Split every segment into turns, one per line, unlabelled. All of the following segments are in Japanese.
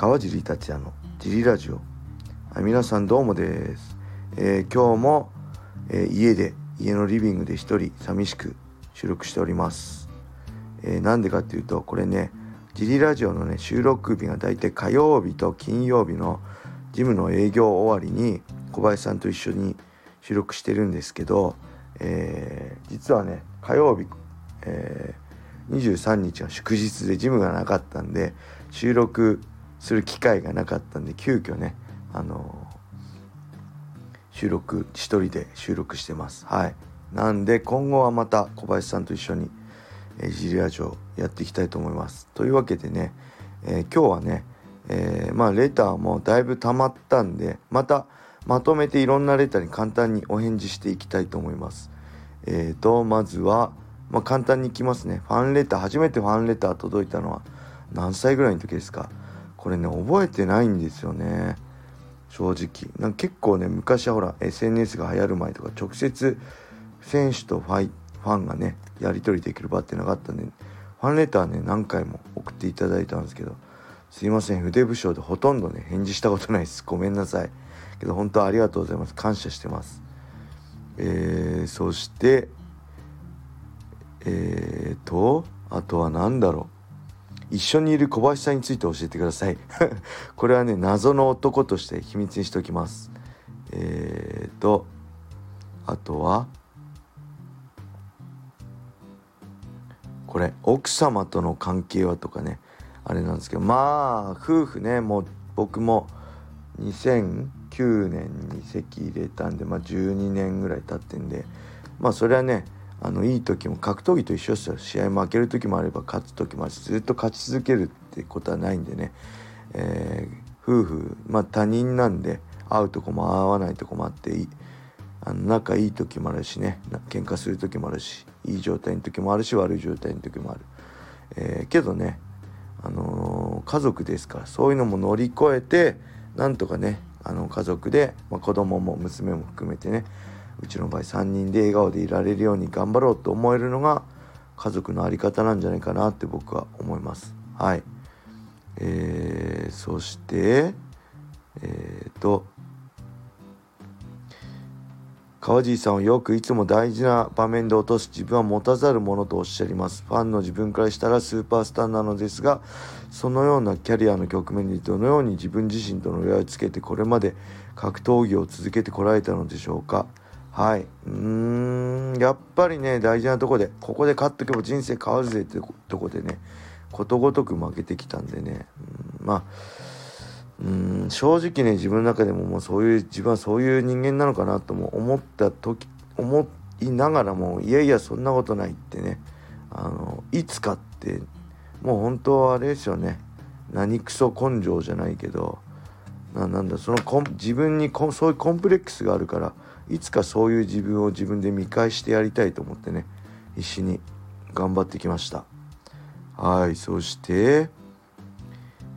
川尻達也のジリラジオ。はい皆さんどうもです、えー、今日も、えー、家で家のリビングで一人寂しく収録しております、えー、なんでかっていうとこれねジリラジオのね収録日がだいたい火曜日と金曜日のジムの営業終わりに小林さんと一緒に収録してるんですけど、えー、実はね火曜日、えー、23日は祝日でジムがなかったんで収録する機会がなかったんで急遽ねあの収録一人で収録してます。はい。なんで今後はまた小林さんと一緒に、えー、ジリアジオやっていきたいと思います。というわけでね、えー、今日はね、えー、まあレターもだいぶ溜まったんでまたまとめていろんなレターに簡単にお返事していきたいと思います。えーとまずはまあ、簡単にいきますね。ファンレター初めてファンレター届いたのは何歳ぐらいの時ですか？これね覚えてないんですよね。正直。なんか結構ね昔はほら SNS が流行る前とか直接選手とファイファンがねやり取りできる場ってなかったんでファンレターね何回も送っていただいたんですけどすいません筆不詳でほとんどね返事したことないです。ごめんなさい。けど本当ありがとうございます。感謝してます。えー、そしてえーとあとは何だろう。一緒にいる小林さんについて教えてください。これはね謎の男として秘密にしておきます。えーとあとはこれ奥様との関係はとかねあれなんですけどまあ夫婦ねもう僕も2009年に籍入れたんでまあ12年ぐらい経ってんでまあそれはねあのいい時も格闘技と一緒ですよ試合負ける時もあれば勝つ時もあるしずっと勝ち続けるってことはないんでね、えー、夫婦まあ他人なんで会うとこも会わないとこもあっていいあの仲いい時もあるしね喧嘩する時もあるしいい状態の時もあるし悪い状態の時もある、えー、けどね、あのー、家族ですからそういうのも乗り越えてなんとかねあの家族で、まあ、子供も娘も含めてねうちの場合3人で笑顔でいられるように頑張ろうと思えるのが家族の在り方なんじゃないかなって僕は思います。はい。えー、そしてえっ、ー、と川尻さんはよくいつも大事な場面で落とす自分は持たざるものとおっしゃいますファンの自分からしたらスーパースターなのですがそのようなキャリアの局面にどのように自分自身との折り合いをつけてこれまで格闘技を続けてこられたのでしょうかはい。うん。やっぱりね大事なとこでここで勝っとけば人生変わるぜってとこでねことごとく負けてきたんでね。うん。まあうん。正直ね自分の中でももうそういう自分はそういう人間なのかなとも思った時思いながらもいやいやそんなことないってね。あのいつかってもう本当はあれですよね。何クソ根性じゃないけどななんだその自分にそういうコンプレックスがあるからいつかそういう自分を自分で見返してやりたいと思ってね必死に頑張ってきました。はいそして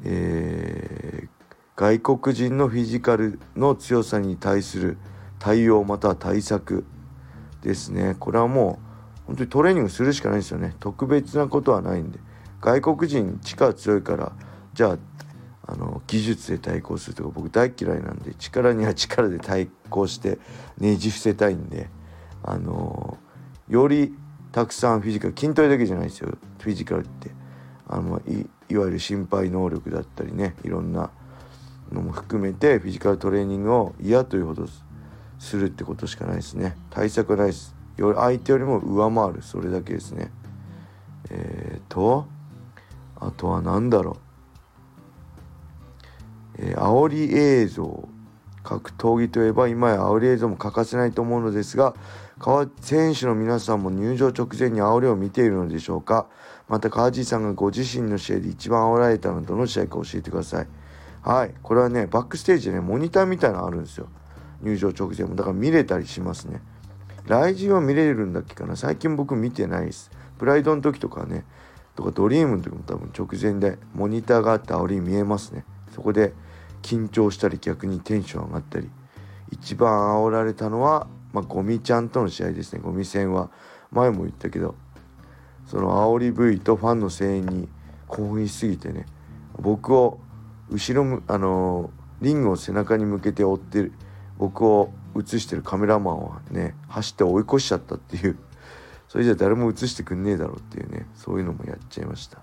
えー、外国人のフィジカルの強さに対する対応または対策ですね。これはもう本当にトレーニングするしかないんですよね。特別なことはないんで。外国人力強いからじゃあ技術で対抗するとか僕大嫌いなんで力には力で対抗してねじ伏せたいんであのーよりたくさんフィジカル筋トレだけじゃないですよ。フィジカルって。あのいいわゆる心肺能力だったりねいろんなのも含めてフィジカルトレーニングを嫌というほどするってことしかないですね。対策はないです。よ相手よりも上回る。それだけですね。えーとあとは何だろう。えー、煽り映像。格闘技といえば今や煽り映像も欠かせないと思うのですが川選手の皆さんも入場直前に煽りを見ているのでしょうか。また川地さんがご自身の試合で一番煽られたのはどの試合か教えてください。はい。これはねバックステージでねモニターみたいなのあるんですよ。入場直前も。だから見れたりしますね。来人は見れるんだっけかな。最近僕見てないです。プライドの時とかね。とかドリームの時も多分直前でモニターがあって煽り見えますね。そこで緊張したり逆にテンション上がったり一番煽られたのは、まあ、ゴミちゃんとの試合ですね。ゴミ戦は前も言ったけどその煽り V とファンの声援に興奮しすぎてね僕を後ろあのリングを背中に向けて追ってる僕を映してるカメラマンはね走って追い越しちゃったっていう。それじゃ誰も映してくんねえだろうっていうねそういうのもやっちゃいました。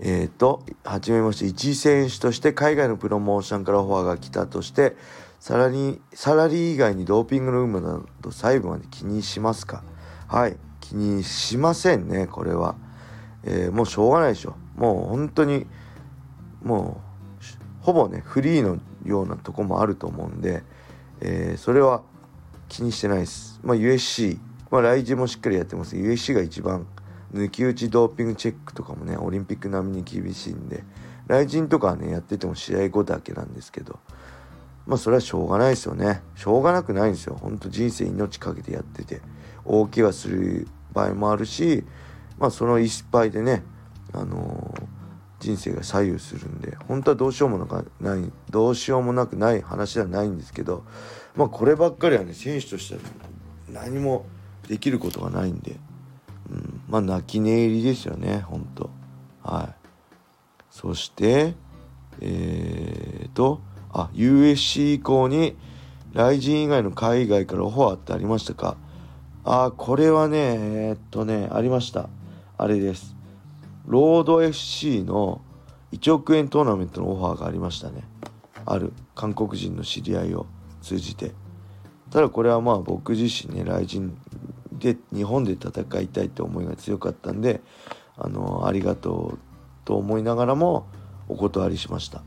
えっ、ー、とはじめまして一選手として海外のプロモーションからオファーが来たとしてサラリーサラリー以外にドーピングの有無など細部まで気にしますか？はい気にしませんねこれは、えー、もうしょうがないでしょ。もう本当にもうほぼねフリーのようなとこもあると思うんで、えー、それは気にしてないです。まあ、USC まあ、来日もしっかりやってます。USC が一番抜き打ちドーピングチェックとかもねオリンピック並みに厳しいんで来人とかはねやってても試合後だけなんですけどまあそれはしょうがないですよね。しょうがなくないんですよ。ほんと人生命かけてやってて大怪我する場合もあるしまあその一敗でねあのー、人生が左右するんで本当はどうしようもなくないどうしようもなくない話ではないんですけどまあこればっかりはね選手としては何もできることがないんで、まあ泣き寝入りですよねほんとはい。そしてえーとあ USC 以降に来人以外の海外からオファーってありましたか？あこれはねえー、っとねありました。あれです。ロード FC の1億円トーナメントのオファーがありましたね。ある。韓国人の知り合いを通じて。ただこれはまあ僕自身ね来人で日本で戦いたいって思いが強かったんであのありがとうと思いながらもお断りしました。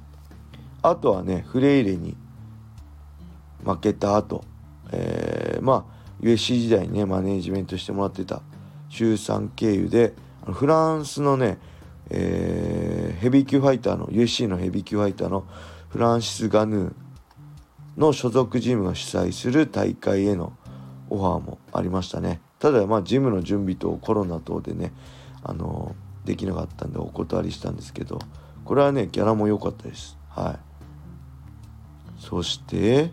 あとはねフレイレに負けた後、えー、まあ USC 時代にねマネージメントしてもらってた週3経由でフランスのね、えー、ヘビー級ファイターの USC のヘビー級ファイターのフランシス・ガヌーの所属チームが主催する大会へのオファーもありましたね。ただまあジムの準備とコロナ等でねあのできなかったんでお断りしたんですけどこれはねギャラも良かったです。はい。そして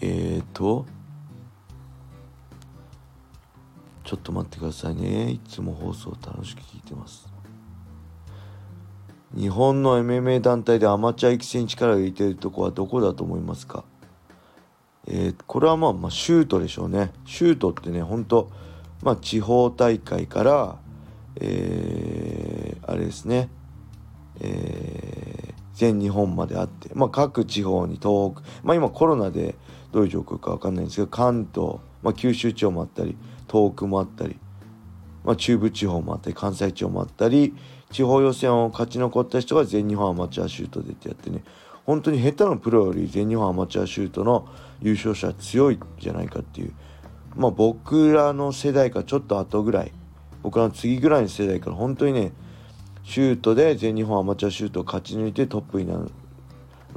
えっーとちょっと待ってくださいね。いつも放送楽しく聞いてます。日本の MMA 団体でアマチュア育成に力を入れているとこはどこだと思いますか？えー、これはまあ、まあ、シュートでしょうね。シュートってね、ほんと、まあ、地方大会から、えー、あれですね、えー、全日本まであって、まあ、各地方に東北、まあ、今コロナでどういう状況か分かんないんですけど、関東、まあ、九州地方もあったり、東北もあったり、まあ、中部地方もあったり、関西地方もあったり、地方予選を勝ち残った人が全日本アマチュアシュートでってやってね、本当に下手なプロより全日本アマチュアシュートの優勝者は強いんじゃないかっていう。まあ僕らの世代かちょっと後ぐらい。僕らの次ぐらいの世代から本当にねシュートで全日本アマチュアシュートを勝ち抜いてトップになる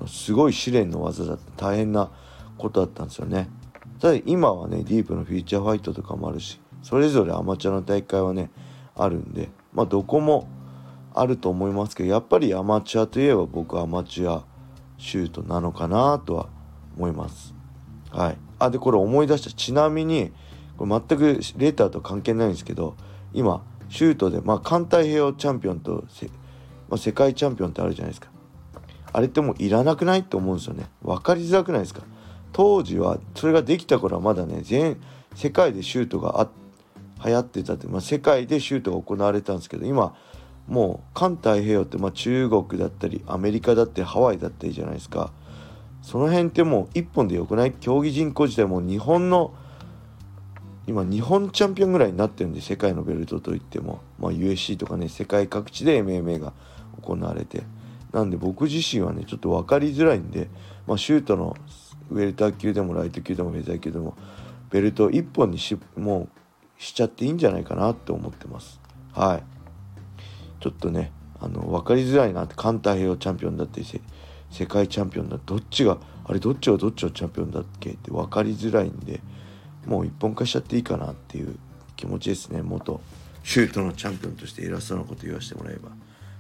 すごい試練の技だった。大変なことだったんですよね。ただ今はねディープのフューチャーファイトとかもあるしそれぞれアマチュアの大会はねあるんで。まあどこもあると思いますけどやっぱりアマチュアといえば僕はアマチュアシュートなのかなとは思います。はい。あでこれ思い出した。ちなみにこれ全くレーターと関係ないんですけど今シュートでまあ環太平洋チャンピオンとせまあ、世界チャンピオンってあるじゃないですか。あれってもういらなくないって思うんですよね。分かりづらくないですか。当時はそれができた頃はまだね全世界でシュートがあ流行ってたって、まあ、世界でシュートが行われたんですけど今もう環太平洋って、まあ、中国だったりアメリカだったりハワイだったりじゃないですか。その辺ってもう一本でよくない競技人口自体も日本の今日本チャンピオンぐらいになってるんで世界のベルトといっても、まあ、USC とかね世界各地で MMA が行われて。なんで僕自身はねちょっと分かりづらいんで、まあ、シュートのウェルター級でもライト級でもフェザー級でもベルト1本にしもうしちゃっていいんじゃないかなって思ってます。はい。ちょっとねあの分かりづらいなって環太平洋チャンピオンだって世界チャンピオンだどっちがあれどっちがどっちのチャンピオンだっけ？って分かりづらいんでもう一本化しちゃっていいかなっていう気持ちですね元シュートのチャンピオンとして偉そうなこと言わせてもらえば。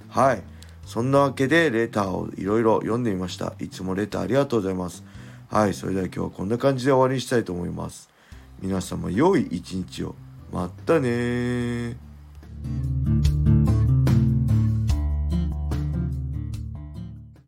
はい。そんなわけでレターをいろいろ読んでみました。いつもレターありがとうございます。はい。それでは今日はこんな感じで終わりにしたいと思います。皆様良い一日を。またね